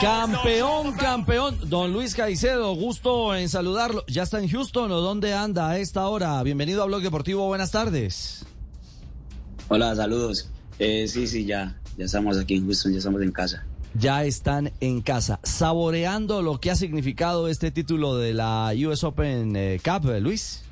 Campeón, campeón. Don Luis Caicedo, gusto en saludarlo. ¿Ya está en Houston o dónde anda a esta hora? Bienvenido a Blog Deportivo, buenas tardes. Hola, saludos. Eh, sí, sí, ya, ya estamos aquí en Houston, ya estamos en casa. Ya están en casa, saboreando lo que ha significado este título de la US Open eh, Cup, eh, Luis.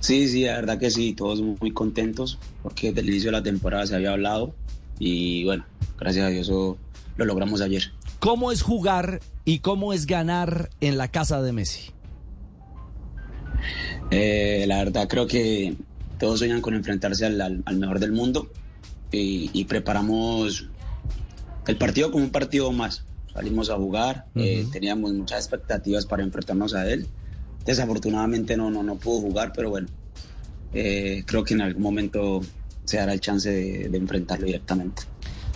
Sí, sí, la verdad que sí, todos muy contentos porque desde el inicio de la temporada se había hablado y bueno, gracias a Dios lo logramos ayer. ¿Cómo es jugar y cómo es ganar en la casa de Messi? Eh, la verdad creo que todos sueñan con enfrentarse al, al- al mejor del mundo y, y preparamos el partido como un partido más. Salimos a jugar, eh, teníamos muchas expectativas para enfrentarnos a él. Desafortunadamente no, no, no pudo jugar, pero bueno, eh, creo que en algún momento se dará el chance de, de enfrentarlo directamente.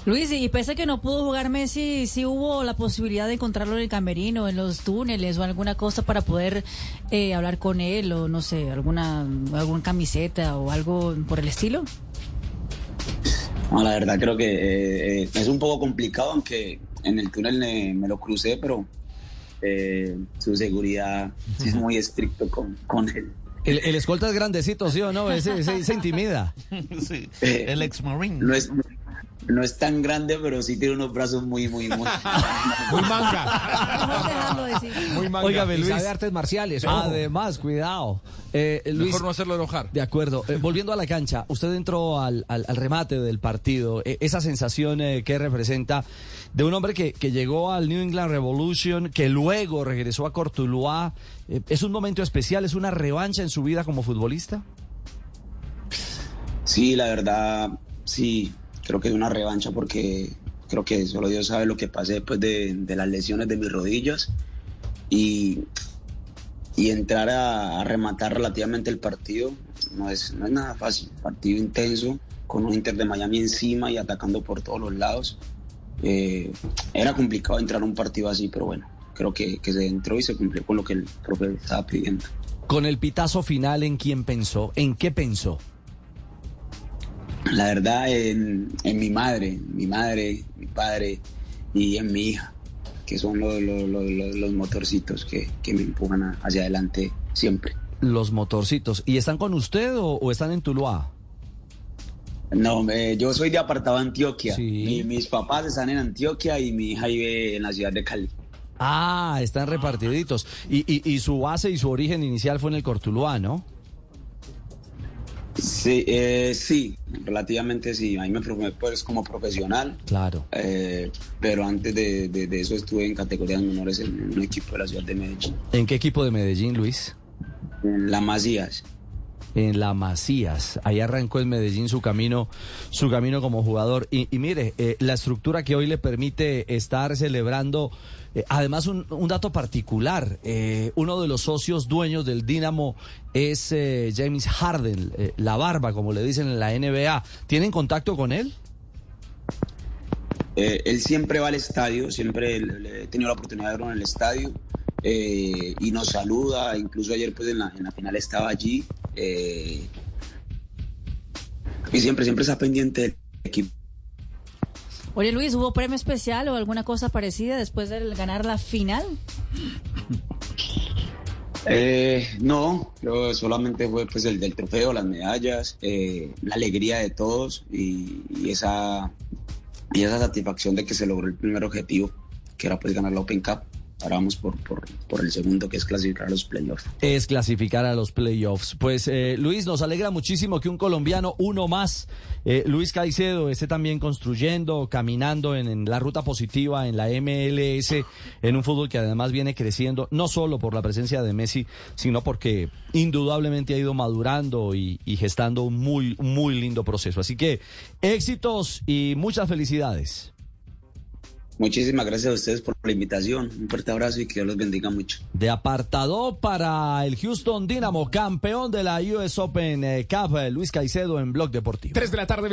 Luis, y pese a que no pudo jugar Messi, sí hubo la posibilidad de encontrarlo en el camerino, en los túneles o alguna cosa para poder eh, hablar con él o no sé, alguna, alguna camiseta o algo por el estilo. No, la verdad creo que eh, eh, es un poco complicado, aunque en el túnel me, me lo crucé, pero eh, su seguridad es muy estricto con, con él. El, el escolta es grandecito, ¿sí o no? Ese, ese- se intimida. Sí, el ex marine. No es, no es tan grande, pero sí tiene unos brazos muy, muy, muy... Muy manga. Decir. Muy manga. Óigame, Y Luis. sabe artes marciales. ojo. Además, cuidado. Eh, Luis, Mejor no hacerlo enojar. De acuerdo. Eh, volviendo a la cancha, usted entró al, al- al remate del partido. Eh, esa sensación eh, que representa de un hombre que, que llegó al New England Revolution, que luego regresó a Cortuluá. Eh, ¿Es un momento especial? ¿Es una revancha en su vida como futbolista? Sí, la verdad, sí, creo que es una revancha porque creo que solo Dios sabe lo que pasé después de, de las lesiones de mis rodillas y, y entrar a, a rematar relativamente el partido no es, no es nada fácil. Partido intenso, con un Inter de Miami encima y atacando por todos los lados. Eh, era complicado entrar a un partido así, pero bueno, creo que, que se entró y se cumplió con lo que el profe estaba pidiendo. Con el pitazo final, ¿en quién pensó? ¿En qué pensó? La verdad, en, en mi madre, mi madre, mi padre y en mi hija, que son los, los, los- los- los motorcitos que, que me empujan hacia adelante siempre. Los motorcitos. ¿Y están con usted o, o están en Tuluá? No, eh, yo soy de apartado Antioquia. Sí. Mi- mis papás están en Antioquia y mi hija vive en la ciudad de Cali. Ah, están repartiditos. Y, y- y su base y su origen inicial fue en el Cortuluá, ¿no? Sí, eh, sí, relativamente sí. Ahí me formé pues, como profesional, Claro. eh, pero antes de, de- de eso estuve en categorías menores en un equipo de la ciudad de Medellín, ¿En qué equipo de Medellín, Luis? en La Masías. En la Macías. Ahí arrancó en Medellín su camino, su camino como jugador. Y, mire, eh, la estructura que hoy le permite estar celebrando, eh, además un, un dato particular, eh, uno de los socios dueños del Dinamo es eh, James Harden, la barba, como le dicen en la NBA. ¿Tienen contacto con él? Él siempre va al estadio, siempre he tenido la oportunidad de verlo en el estadio y nos saluda, incluso ayer pues en la, en la final estaba allí eh, y siempre, siempre está pendiente del equipo. Oye Luis, ¿hubo premio especial o alguna cosa parecida después de ganar la final? Eh, no, yo solamente fue pues el del trofeo, las medallas, eh, la alegría de todos y, y esa y esa satisfacción de que se logró el primer objetivo, que era pues ganar la Open Cup. Ahora vamos por, por, por el segundo, que es clasificar a los playoffs. es clasificar a los playoffs. Pues eh, Luis, nos alegra muchísimo que un colombiano, uno más, eh, Luis Caicedo, esté también construyendo, caminando en, la ruta positiva en la MLS, en un fútbol que además viene creciendo, no solo por la presencia de Messi, sino porque indudablemente ha ido madurando y, y gestando un muy, muy lindo proceso. Así que éxitos y muchas felicidades. Muchísimas gracias a ustedes por la invitación. Un fuerte abrazo y que Dios los bendiga mucho. De apartado para el Houston Dynamo, campeón de la US Open eh, Cup, eh, Luis Caicedo en Blog Deportivo. Tres de la tarde.